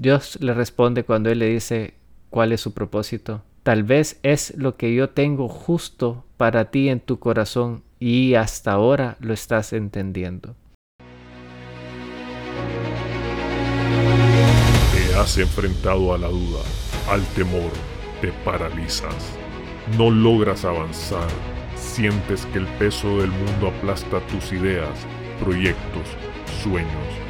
Dios le responde cuando él le dice cuál es su propósito. Tal vez es lo que yo tengo justo para ti en tu corazón y hasta ahora lo estás entendiendo. Te has enfrentado a la duda, al temor, te paralizas. No logras avanzar, sientes que el peso del mundo aplasta tus ideas, proyectos, sueños.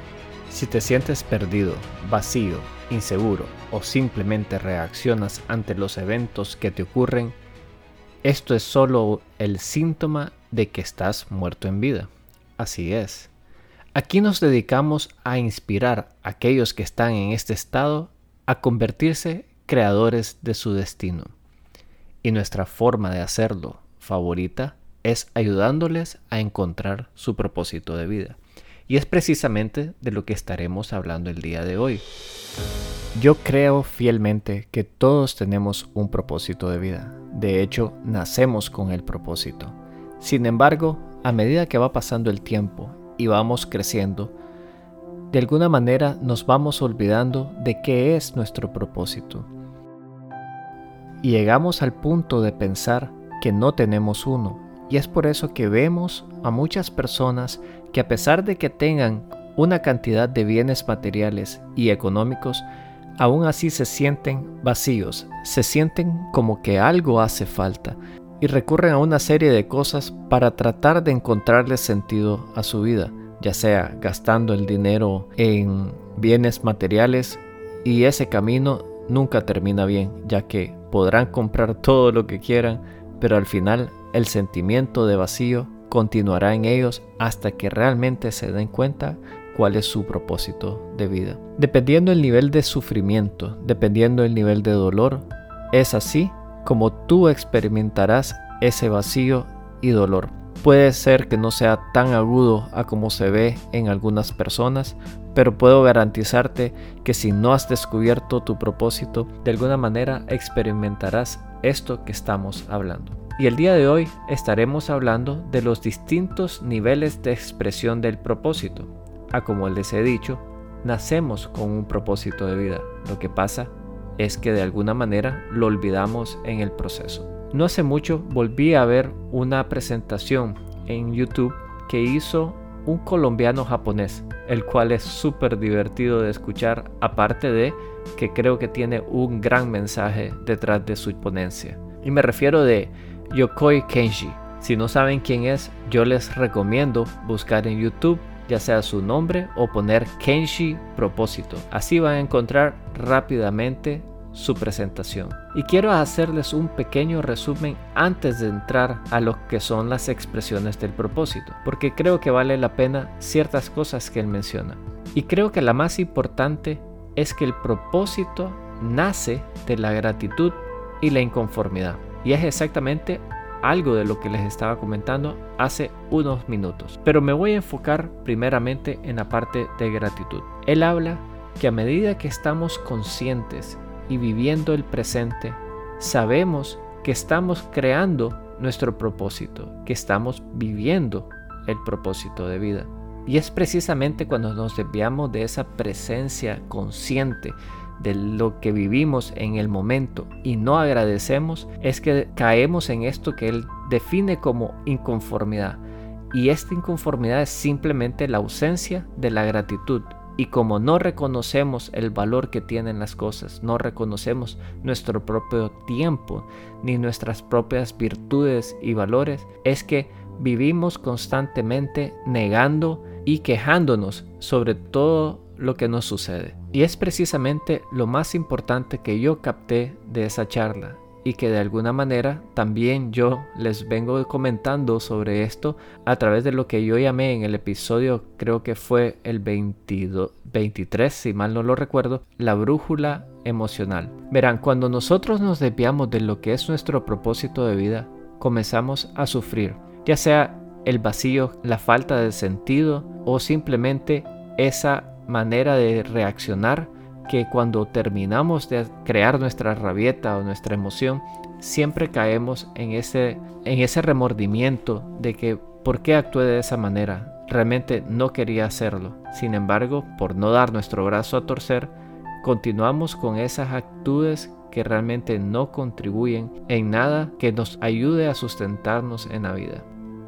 Si te sientes perdido, vacío, inseguro o simplemente reaccionas ante los eventos que te ocurren, esto es solo el síntoma de que estás muerto en vida. Así es. Aquí nos dedicamos a inspirar a aquellos que están en este estado a convertirse creadores de su destino. Y nuestra forma de hacerlo favorita es ayudándoles a encontrar su propósito de vida. Y es precisamente de lo que estaremos hablando el día de hoy. Yo creo fielmente que todos tenemos un propósito de vida. De hecho, nacemos con el propósito. Sin embargo, a medida que va pasando el tiempo y vamos creciendo, de alguna manera nos vamos olvidando de qué es nuestro propósito. Y llegamos al punto de pensar que no tenemos uno. Y es por eso que vemos a muchas personas que a pesar de que tengan una cantidad de bienes materiales y económicos, aún así se sienten vacíos, se sienten como que algo hace falta y recurren a una serie de cosas para tratar de encontrarle sentido a su vida, ya sea gastando el dinero en bienes materiales y ese camino nunca termina bien, ya que podrán comprar todo lo que quieran, pero al final el sentimiento de vacío continuará en ellos hasta que realmente se den cuenta cuál es su propósito de vida. Dependiendo el nivel de sufrimiento, dependiendo el nivel de dolor, es así como tú experimentarás ese vacío y dolor. Puede ser que no sea tan agudo a como se ve en algunas personas, pero puedo garantizarte que si no has descubierto tu propósito, de alguna manera experimentarás esto que estamos hablando. Y el día de hoy estaremos hablando de los distintos niveles de expresión del propósito. A como les he dicho, nacemos con un propósito de vida. Lo que pasa es que de alguna manera lo olvidamos en el proceso. No hace mucho volví a ver una presentación en YouTube que hizo un colombiano japonés, el cual es súper divertido de escuchar, aparte de que creo que tiene un gran mensaje detrás de su ponencia. Y me refiero de Yokoi Kenji. Si no saben quién es, yo les recomiendo buscar en YouTube ya sea su nombre o poner Kenji propósito. Así van a encontrar rápidamente su presentación. Y quiero hacerles un pequeño resumen antes de entrar a lo que son las expresiones del propósito, porque creo que vale la pena ciertas cosas que él menciona. Y creo que la más importante es que el propósito nace de la gratitud y la inconformidad. Y es exactamente algo de lo que les estaba comentando hace unos minutos. Pero me voy a enfocar primeramente en la parte de gratitud. Él habla que a medida que estamos conscientes y viviendo el presente, sabemos que estamos creando nuestro propósito, que estamos viviendo el propósito de vida. Y es precisamente cuando nos desviamos de esa presencia consciente de lo que vivimos en el momento y no agradecemos, es que caemos en esto que él define como inconformidad. Y esta inconformidad es simplemente la ausencia de la gratitud. Y como no reconocemos el valor que tienen las cosas, no reconocemos nuestro propio tiempo ni nuestras propias virtudes y valores, es que vivimos constantemente negando y quejándonos sobre todo lo que nos sucede. Y es precisamente lo más importante que yo capté de esa charla. y que de alguna manera también yo les vengo comentando sobre esto a través de lo que yo llamé en el episodio, creo que fue el 22, 23, si mal no lo recuerdo, la brújula emocional. Verán, cuando nosotros nos desviamos de lo que es nuestro propósito de vida, comenzamos a sufrir, ya sea el vacío, la falta de sentido o simplemente esa manera de reaccionar que cuando terminamos de crear nuestra rabieta o nuestra emoción, siempre caemos en ese, en ese remordimiento de que por qué actué de esa manera. Realmente no quería hacerlo. Sin embargo, por no dar nuestro brazo a torcer, continuamos con esas actitudes que realmente no contribuyen en nada que nos ayude a sustentarnos en la vida.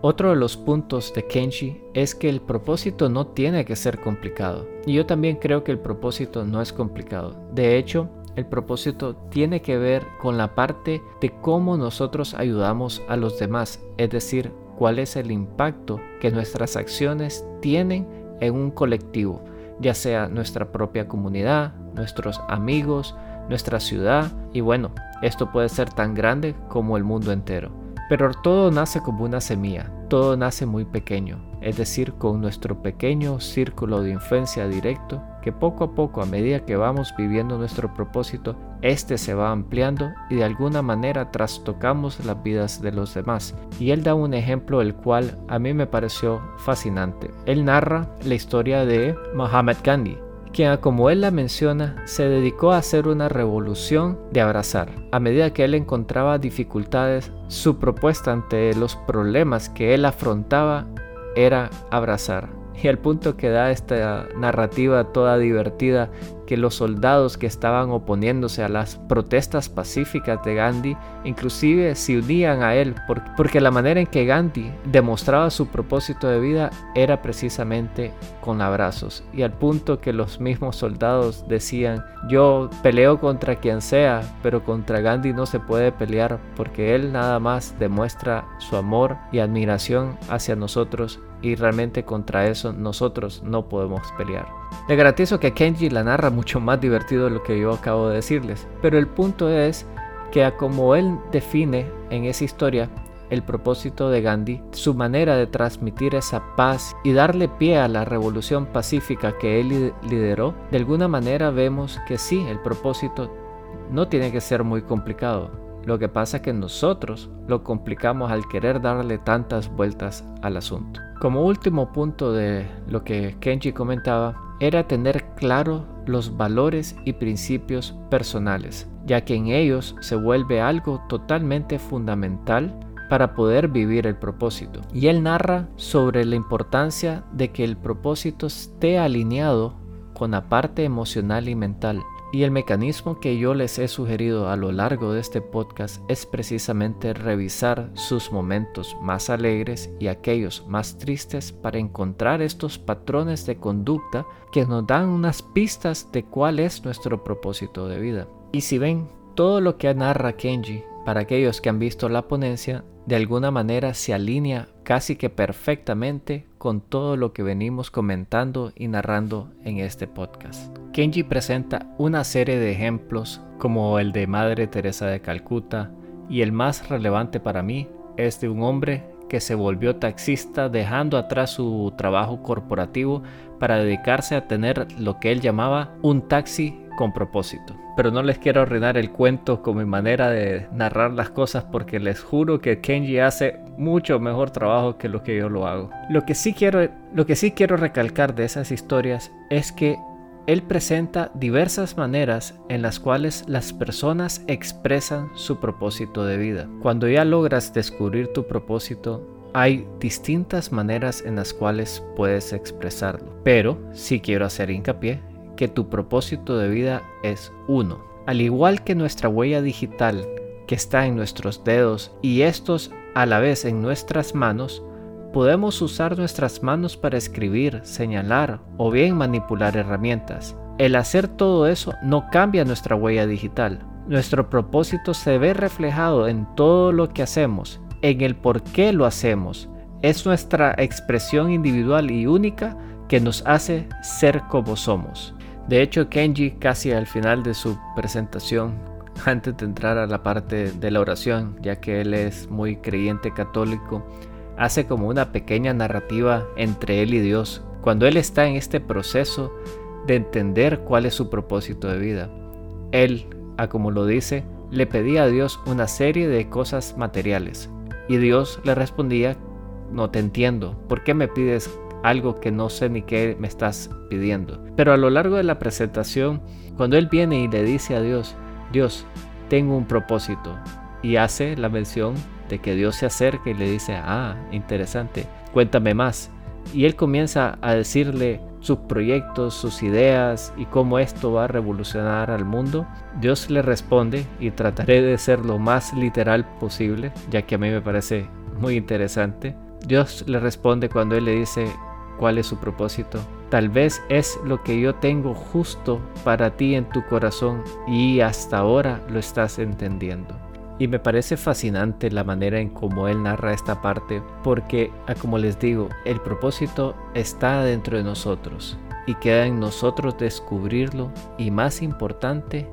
Otro de los puntos de Kenshi es que el propósito no tiene que ser complicado. Y yo también creo que el propósito no es complicado. De hecho, el propósito tiene que ver con la parte de cómo nosotros ayudamos a los demás, es decir, cuál es el impacto que nuestras acciones tienen en un colectivo, ya sea nuestra propia comunidad, nuestros amigos, nuestra ciudad y bueno, esto puede ser tan grande como el mundo entero. Pero todo nace como una semilla, todo nace muy pequeño, es decir, con nuestro pequeño círculo de influencia directo, que poco a poco, a medida que vamos viviendo nuestro propósito, este se va ampliando y de alguna manera trastocamos las vidas de los demás. Y él da un ejemplo el cual a mí me pareció fascinante. Él narra la historia de Muhammad Gandhi, quien como él la menciona, se dedicó a hacer una revolución de abrazar. A medida que él encontraba dificultades, su propuesta ante los problemas que él afrontaba era abrazar. Y el punto que da esta narrativa toda divertida que los soldados que estaban oponiéndose a las protestas pacíficas de Gandhi inclusive se unían a él porque la manera en que Gandhi demostraba su propósito de vida era precisamente con abrazos y al punto que los mismos soldados decían yo peleo contra quien sea pero contra Gandhi no se puede pelear porque él nada más demuestra su amor y admiración hacia nosotros y realmente contra eso nosotros no podemos pelear. Le garantizo que Kenji la narra mucho más divertido de lo que yo acabo de decirles, pero el punto es que a como él define en esa historia el propósito de Gandhi, su manera de transmitir esa paz y darle pie a la revolución pacífica que él lideró, de alguna manera vemos que sí, el propósito no tiene que ser muy complicado. Lo que pasa es que nosotros lo complicamos al querer darle tantas vueltas al asunto. Como último punto de lo que Kenji comentaba, era tener claro los valores y principios personales, ya que en ellos se vuelve algo totalmente fundamental para poder vivir el propósito. Y él narra sobre la importancia de que el propósito esté alineado con la parte emocional y mental, y el mecanismo que yo les he sugerido a lo largo de este podcast es precisamente revisar sus momentos más alegres y aquellos más tristes para encontrar estos patrones de conducta que nos dan unas pistas de cuál es nuestro propósito de vida. Y si ven, todo lo que narra Kenji, para aquellos que han visto la ponencia, de alguna manera se alinea casi que perfectamente con todo lo que venimos comentando y narrando en este podcast. Kenji presenta una serie de ejemplos como el de Madre Teresa de Calcuta y el más relevante para mí es de un hombre que se volvió taxista dejando atrás su trabajo corporativo para dedicarse a tener lo que él llamaba un taxi con propósito. Pero no les quiero arruinar el cuento con mi manera de narrar las cosas porque les juro que Kenji hace mucho mejor trabajo que lo que yo lo hago. Lo que sí quiero, lo que sí quiero recalcar de esas historias es que él presenta diversas maneras en las cuales las personas expresan su propósito de vida. Cuando ya logras descubrir tu propósito, hay distintas maneras en las cuales puedes expresarlo. Pero sí quiero hacer hincapié que tu propósito de vida es uno. Al igual que nuestra huella digital que está en nuestros dedos y estos a la vez en nuestras manos, podemos usar nuestras manos para escribir, señalar o bien manipular herramientas. El hacer todo eso no cambia nuestra huella digital. Nuestro propósito se ve reflejado en todo lo que hacemos, en el por qué lo hacemos. Es nuestra expresión individual y única que nos hace ser como somos. De hecho, Kenji casi al final de su presentación antes de entrar a la parte de la oración, ya que él es muy creyente católico, hace como una pequeña narrativa entre él y Dios, cuando él está en este proceso de entender cuál es su propósito de vida. Él, a como lo dice, le pedía a Dios una serie de cosas materiales y Dios le respondía, no te entiendo, ¿por qué me pides algo que no sé ni qué me estás pidiendo? Pero a lo largo de la presentación, cuando él viene y le dice a Dios, Dios, tengo un propósito, y hace la mención de que Dios se acerca y le dice, ah, interesante, cuéntame más. Y él comienza a decirle sus proyectos, sus ideas y cómo esto va a revolucionar al mundo. Dios le responde y trataré de ser lo más literal posible, ya que a mí me parece muy interesante. Dios le responde cuando él le dice cuál es su propósito. Tal vez es lo que yo tengo justo para ti en tu corazón y hasta ahora lo estás entendiendo. Y me parece fascinante la manera en cómo él narra esta parte, porque, ah, como les digo, el propósito está dentro de nosotros y queda en nosotros descubrirlo y, más importante,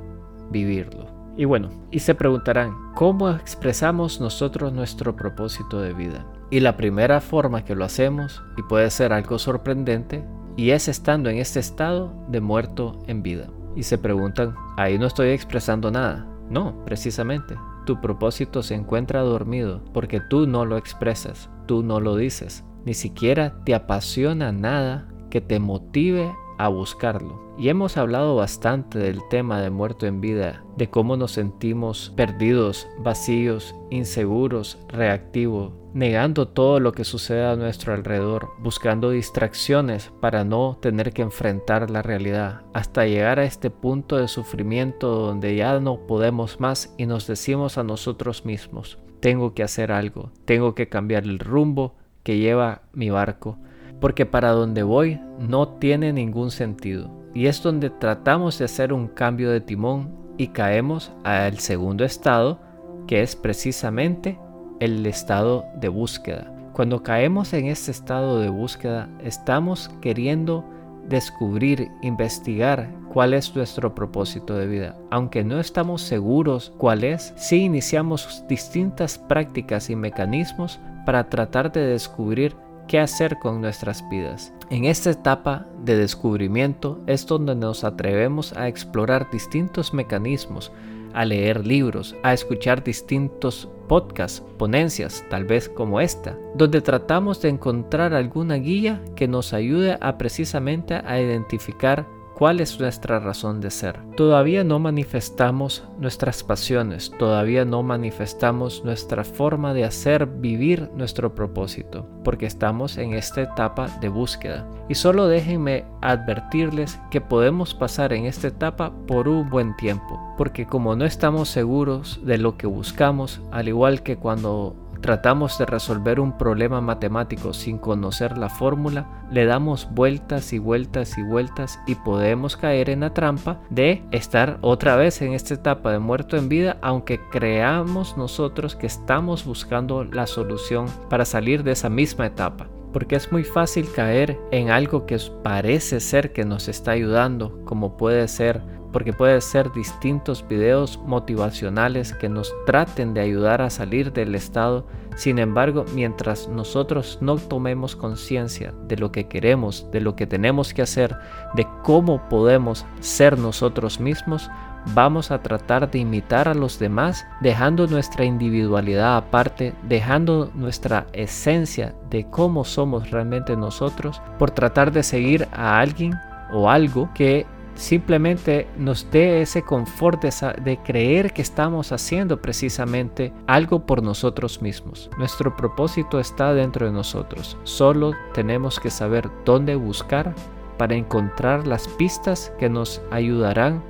vivirlo. Y bueno, y se preguntarán, ¿cómo expresamos nosotros nuestro propósito de vida? Y la primera forma que lo hacemos, y puede ser algo sorprendente, y es estando en este estado de muerto en vida. Y se preguntan, ahí no estoy expresando nada. No, precisamente, tu propósito se encuentra dormido porque tú no lo expresas, tú no lo dices, ni siquiera te apasiona nada que te motive a buscarlo. Y hemos hablado bastante del tema de muerto en vida, de cómo nos sentimos perdidos, vacíos, inseguros, reactivos, negando todo lo que sucede a nuestro alrededor, buscando distracciones para no tener que enfrentar la realidad, hasta llegar a este punto de sufrimiento donde ya no podemos más y nos decimos a nosotros mismos, tengo que hacer algo, tengo que cambiar el rumbo que lleva mi barco, porque para donde voy no tiene ningún sentido. Y es donde tratamos de hacer un cambio de timón y caemos al segundo estado, que es precisamente el estado de búsqueda. Cuando caemos en este estado de búsqueda, estamos queriendo descubrir, investigar cuál es nuestro propósito de vida. Aunque no estamos seguros cuál es, sí iniciamos distintas prácticas y mecanismos para tratar de descubrir qué hacer con nuestras vidas. En esta etapa de descubrimiento es donde nos atrevemos a explorar distintos mecanismos, a leer libros, a escuchar distintos podcasts, ponencias, tal vez como esta, donde tratamos de encontrar alguna guía que nos ayude a precisamente a identificar cuál es nuestra razón de ser. Todavía no manifestamos nuestras pasiones, todavía no manifestamos nuestra forma de hacer vivir nuestro propósito, porque estamos en esta etapa de búsqueda. Y solo déjenme advertirles que podemos pasar en esta etapa por un buen tiempo, porque como no estamos seguros de lo que buscamos, al igual que cuando tratamos de resolver un problema matemático sin conocer la fórmula, le damos vueltas y vueltas y vueltas y podemos caer en la trampa de estar otra vez en esta etapa de muerto en vida, aunque creamos nosotros que estamos buscando la solución para salir de esa misma etapa. Porque es muy fácil caer en algo que parece ser que nos está ayudando, como puede ser porque puede ser distintos videos motivacionales que nos traten de ayudar a salir del estado. Sin embargo, mientras nosotros no tomemos conciencia de lo que queremos, de lo que tenemos que hacer, de cómo podemos ser nosotros mismos, vamos a tratar de imitar a los demás, dejando nuestra individualidad aparte, dejando nuestra esencia de cómo somos realmente nosotros, por tratar de seguir a alguien o algo que simplemente nos dé ese confort de, creer que estamos haciendo precisamente algo por nosotros mismos. Nuestro propósito está dentro de nosotros. Solo tenemos que saber dónde buscar para encontrar las pistas que nos ayudarán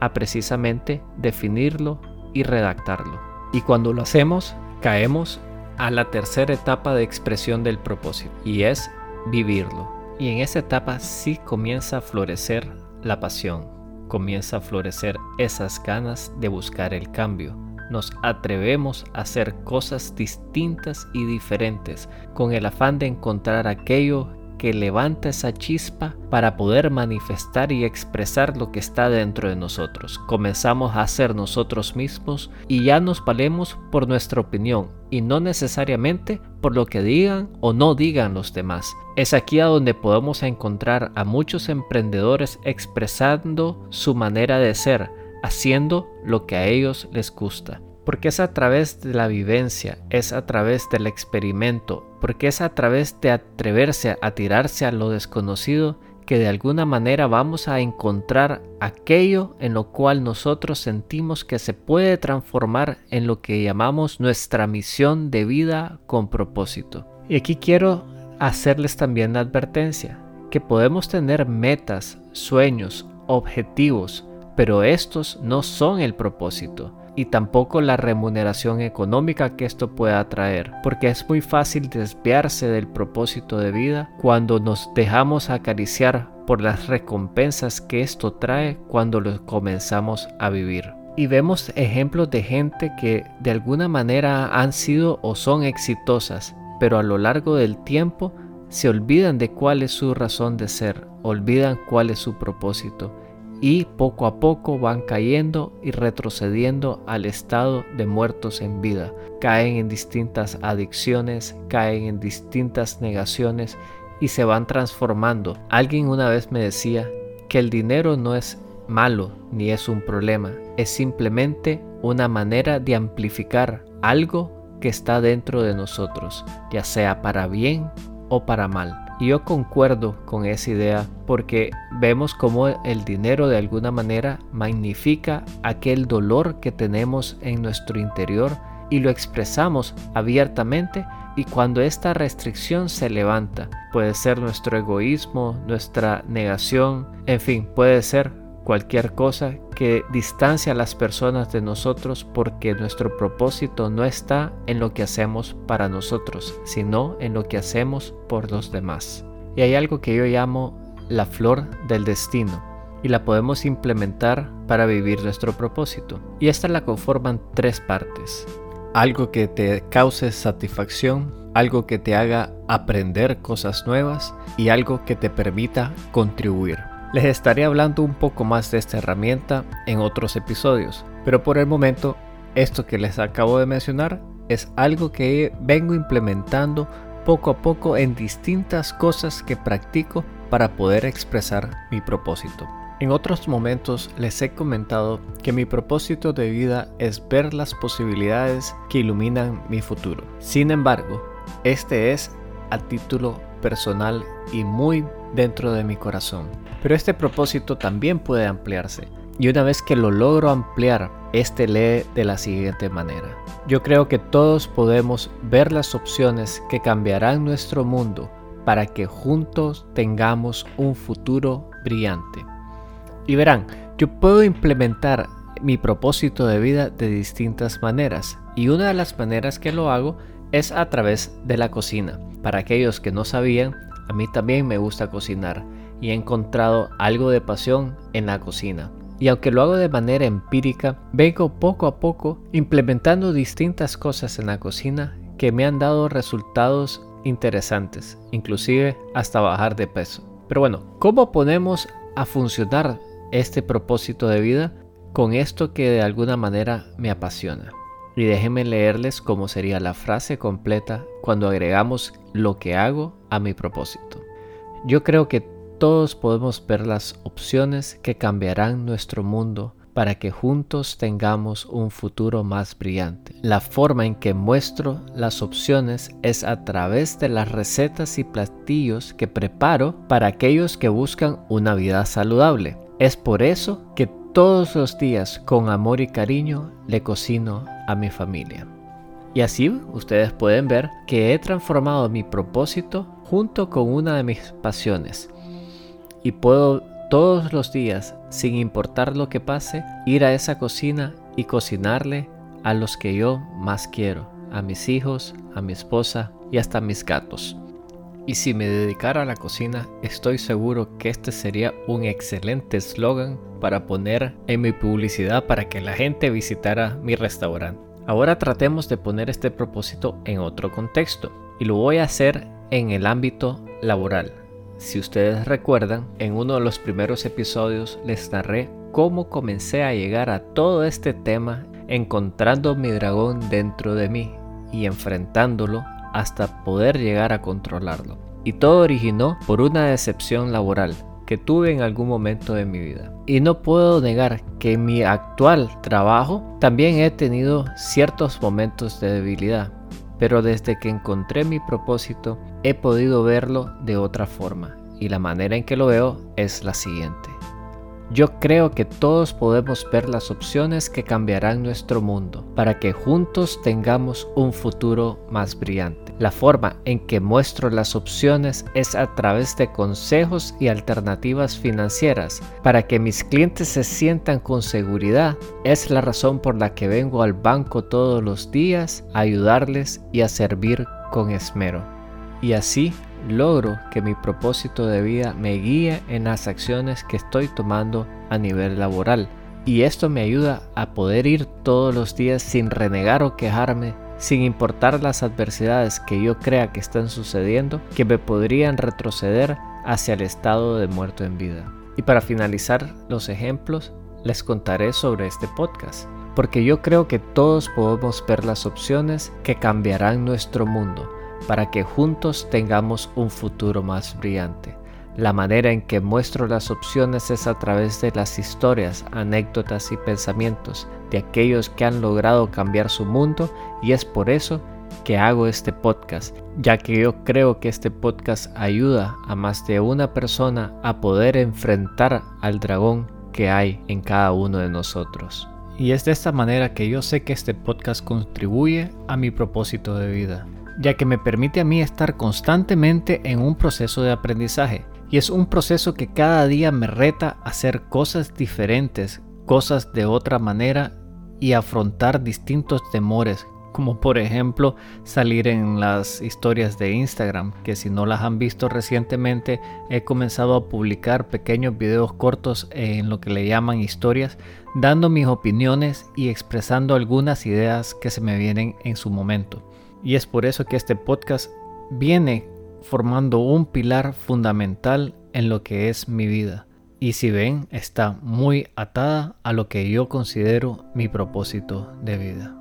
a precisamente definirlo y redactarlo. Y cuando lo hacemos, caemos a la tercera etapa de expresión del propósito y es vivirlo. Y en esa etapa sí comienza a florecer la pasión, comienza a florecer esas ganas de buscar el cambio. Nos atrevemos a hacer cosas distintas y diferentes con el afán de encontrar aquello que levanta esa chispa para poder manifestar y expresar lo que está dentro de nosotros. Comenzamos a ser nosotros mismos y ya nos valemos por nuestra opinión y no necesariamente por lo que digan o no digan los demás. Es aquí a donde podemos encontrar a muchos emprendedores expresando su manera de ser, haciendo lo que a ellos les gusta porque es a través de la vivencia, es a través del experimento, porque es a través de atreverse a tirarse a lo desconocido que de alguna manera vamos a encontrar aquello en lo cual nosotros sentimos que se puede transformar en lo que llamamos nuestra misión de vida con propósito. Y aquí quiero hacerles también la advertencia, que podemos tener metas, sueños, objetivos, pero estos no son el propósito y tampoco la remuneración económica que esto pueda traer, porque es muy fácil desviarse del propósito de vida cuando nos dejamos acariciar por las recompensas que esto trae cuando lo comenzamos a vivir. Y vemos ejemplos de gente que de alguna manera han sido o son exitosas, pero a lo largo del tiempo se olvidan de cuál es su razón de ser, olvidan cuál es su propósito y poco a poco van cayendo y retrocediendo al estado de muertos en vida. Caen en distintas adicciones, caen en distintas negaciones y se van transformando. Alguien una vez me decía que el dinero no es malo ni es un problema, es simplemente una manera de amplificar algo que está dentro de nosotros, ya sea para bien o para mal. Yo concuerdo con esa idea porque vemos cómo el dinero de alguna manera magnifica aquel dolor que tenemos en nuestro interior y lo expresamos abiertamente y cuando esta restricción se levanta, puede ser nuestro egoísmo, nuestra negación, en fin, puede ser cualquier cosa que distancia a las personas de nosotros porque nuestro propósito no está en lo que hacemos para nosotros, sino en lo que hacemos por los demás. Y hay algo que yo llamo la flor del destino y la podemos implementar para vivir nuestro propósito. Y esta la conforman tres partes. Algo que te cause satisfacción, algo que te haga aprender cosas nuevas y algo que te permita contribuir. Les estaré hablando un poco más de esta herramienta en otros episodios, pero por el momento esto que les acabo de mencionar es algo que vengo implementando poco a poco en distintas cosas que practico para poder expresar mi propósito. En otros momentos les he comentado que mi propósito de vida es ver las posibilidades que iluminan mi futuro. Sin embargo, este es a título personal y muy dentro de mi corazón. Pero este propósito también puede ampliarse. Y una vez que lo logro ampliar, este lee de la siguiente manera. Yo creo que todos podemos ver las opciones que cambiarán nuestro mundo para que juntos tengamos un futuro brillante. Y verán, yo puedo implementar mi propósito de vida de distintas maneras y una de las maneras que lo hago es a través de la cocina. Para aquellos que no sabían, a mí también me gusta cocinar y he encontrado algo de pasión en la cocina. Y aunque lo hago de manera empírica, vengo poco a poco implementando distintas cosas en la cocina que me han dado resultados interesantes, inclusive hasta bajar de peso. Pero bueno, ¿cómo ponemos a funcionar este propósito de vida con esto que de alguna manera me apasiona? Y déjenme leerles cómo sería la frase completa cuando agregamos lo que hago a mi propósito. Yo creo que todos podemos ver las opciones que cambiarán nuestro mundo para que juntos tengamos un futuro más brillante. La forma en que muestro las opciones es a través de las recetas y platillos que preparo para aquellos que buscan una vida saludable. Es por eso que todos los días con amor y cariño le cocino a mi familia. Y así ustedes pueden ver que he transformado mi propósito junto con una de mis pasiones. Y puedo todos los días, sin importar lo que pase, ir a esa cocina y cocinarle a los que yo más quiero, a mis hijos, a mi esposa y hasta a mis gatos. Y si me dedicara a la cocina, estoy seguro que este sería un excelente eslogan para poner en mi publicidad para que la gente visitara mi restaurante. Ahora tratemos de poner este propósito en otro contexto y lo voy a hacer en el ámbito laboral. Si ustedes recuerdan, en uno de los primeros episodios les narré cómo comencé a llegar a todo este tema encontrando mi dragón dentro de mí y enfrentándolo hasta poder llegar a controlarlo. Y todo originó por una decepción laboral que tuve en algún momento de mi vida. Y no puedo negar que en mi actual trabajo también he tenido ciertos momentos de debilidad, pero desde que encontré mi propósito he podido verlo de otra forma y la manera en que lo veo es la siguiente. Yo creo que todos podemos ver las opciones que cambiarán nuestro mundo para que juntos tengamos un futuro más brillante. La forma en que muestro las opciones es a través de consejos y alternativas financieras para que mis clientes se sientan con seguridad. Es la razón por la que vengo al banco todos los días a ayudarles y a servir con esmero. Y así logro que mi propósito de vida me guíe en las acciones que estoy tomando a nivel laboral. Y esto me ayuda a poder ir todos los días sin renegar o quejarme, sin importar las adversidades que yo crea que están sucediendo, que me podrían retroceder hacia el estado de muerto en vida. Y para finalizar los ejemplos, les contaré sobre este podcast, porque yo creo que todos podemos ver las opciones que cambiarán nuestro mundo para que juntos tengamos un futuro más brillante. La manera en que muestro las opciones es a través de las historias, anécdotas y pensamientos de aquellos que han logrado cambiar su mundo y es por eso que hago este podcast, ya que yo creo que este podcast ayuda a más de una persona a poder enfrentar al dragón que hay en cada uno de nosotros. Y es de esta manera que yo sé que este podcast contribuye a mi propósito de vida ya que me permite a mí estar constantemente en un proceso de aprendizaje. Y es un proceso que cada día me reta a hacer cosas diferentes, cosas de otra manera y afrontar distintos temores, como por ejemplo salir en las historias de Instagram, que si no las han visto recientemente he comenzado a publicar pequeños videos cortos en lo que le llaman historias, dando mis opiniones y expresando algunas ideas que se me vienen en su momento. Y es por eso que este podcast viene formando un pilar fundamental en lo que es mi vida. Y si ven, está muy atada a lo que yo considero mi propósito de vida.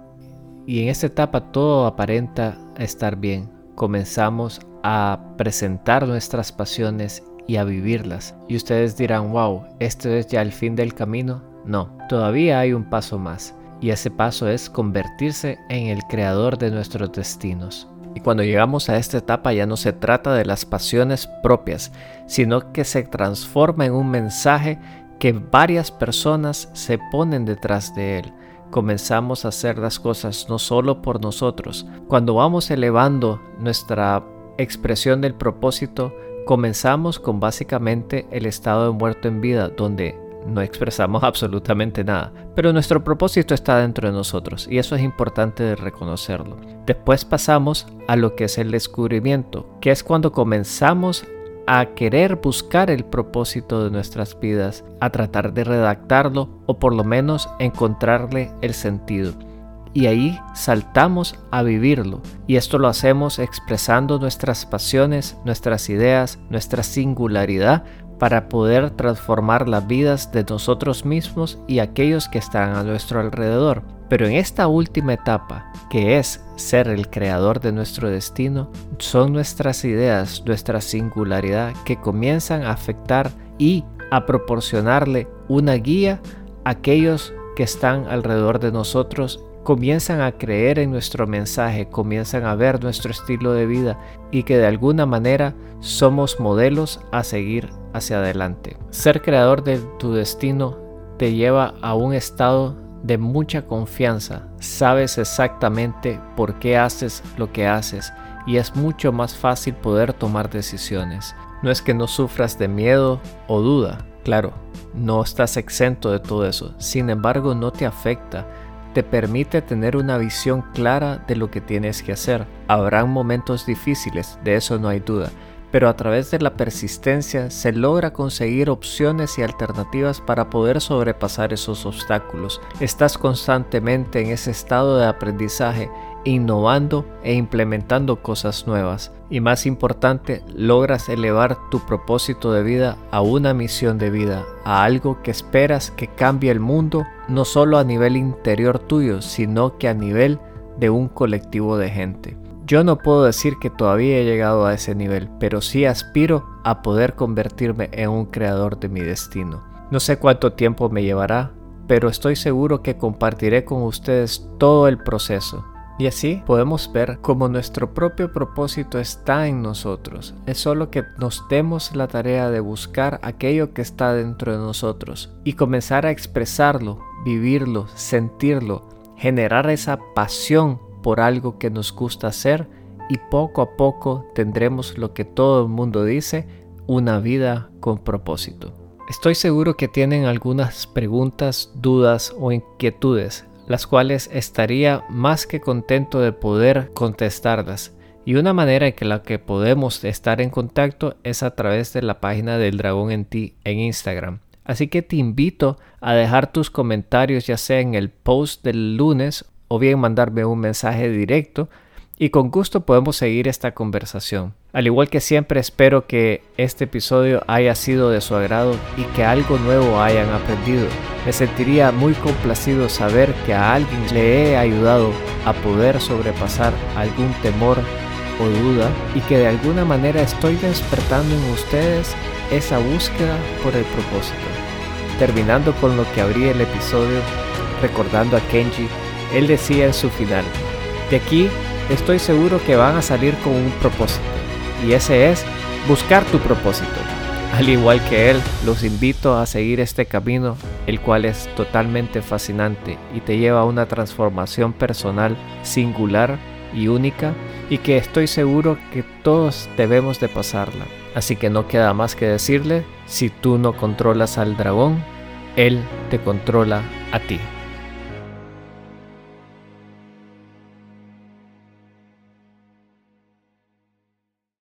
Y en esta etapa todo aparenta estar bien. Comenzamos a presentar nuestras pasiones y a vivirlas. Y ustedes dirán, wow, ¿esto es ya el fin del camino? No, todavía hay un paso más y ese paso es convertirse en el creador de nuestros destinos. Y cuando llegamos a esta etapa ya no se trata de las pasiones propias, sino que se transforma en un mensaje que varias personas se ponen detrás de él. Comenzamos a hacer las cosas no solo por nosotros. Cuando vamos elevando nuestra expresión del propósito, comenzamos con básicamente el estado de muerto en vida, donde no expresamos absolutamente nada, pero nuestro propósito está dentro de nosotros y eso es importante de reconocerlo. Después pasamos a lo que es el descubrimiento, que es cuando comenzamos a querer buscar el propósito de nuestras vidas, a tratar de redactarlo o por lo menos encontrarle el sentido. Y ahí saltamos a vivirlo. Y esto lo hacemos expresando nuestras pasiones, nuestras ideas, nuestra singularidad para poder transformar las vidas de nosotros mismos y aquellos que están a nuestro alrededor. Pero en esta última etapa, que es ser el creador de nuestro destino, son nuestras ideas, nuestra singularidad que comienzan a afectar y a proporcionarle una guía a aquellos que están alrededor de nosotros comienzan a creer en nuestro mensaje, comienzan a ver nuestro estilo de vida y que de alguna manera somos modelos a seguir hacia adelante. Ser creador de tu destino te lleva a un estado de mucha confianza. Sabes exactamente por qué haces lo que haces y es mucho más fácil poder tomar decisiones. No es que no sufras de miedo o duda, claro, no estás exento de todo eso. Sin embargo, no te afecta te permite tener una visión clara de lo que tienes que hacer. Habrán momentos difíciles, de eso no hay duda, pero a través de la persistencia se logra conseguir opciones y alternativas para poder sobrepasar esos obstáculos. Estás constantemente en ese estado de aprendizaje innovando e implementando cosas nuevas. Y más importante, logras elevar tu propósito de vida a una misión de vida, a algo que esperas que cambie el mundo, no solo a nivel interior tuyo, sino que a nivel de un colectivo de gente. Yo no puedo decir que todavía he llegado a ese nivel, pero sí aspiro a poder convertirme en un creador de mi destino. No sé cuánto tiempo me llevará, pero estoy seguro que compartiré con ustedes todo el proceso. Y así podemos ver cómo nuestro propio propósito está en nosotros. Es solo que nos demos la tarea de buscar aquello que está dentro de nosotros y comenzar a expresarlo, vivirlo, sentirlo, generar esa pasión por algo que nos gusta hacer y poco a poco tendremos lo que todo el mundo dice, una vida con propósito. Estoy seguro que tienen algunas preguntas, dudas o inquietudes, las cuales estaría más que contento de poder contestarlas. Y una manera en que la que podemos estar en contacto es a través de la página del Dragón en ti en Instagram. Así que te invito a dejar tus comentarios ya sea en el post del lunes o bien mandarme un mensaje directo y con gusto podemos seguir esta conversación. Al igual que siempre espero que este episodio haya sido de su agrado y que algo nuevo hayan aprendido. Me sentiría muy complacido saber que a alguien le he ayudado a poder sobrepasar algún temor o duda y que de alguna manera estoy despertando en ustedes esa búsqueda por el propósito. Terminando con lo que abrí el episodio, recordando a Kenji él decía en su final, de aquí estoy seguro que van a salir con un propósito, y ese es buscar tu propósito. Al igual que él, los invito a seguir este camino, el cual es totalmente fascinante y te lleva a una transformación personal singular y única y que estoy seguro que todos debemos de pasarla. Así que no queda más que decirle, si tú no controlas al dragón, él te controla a ti.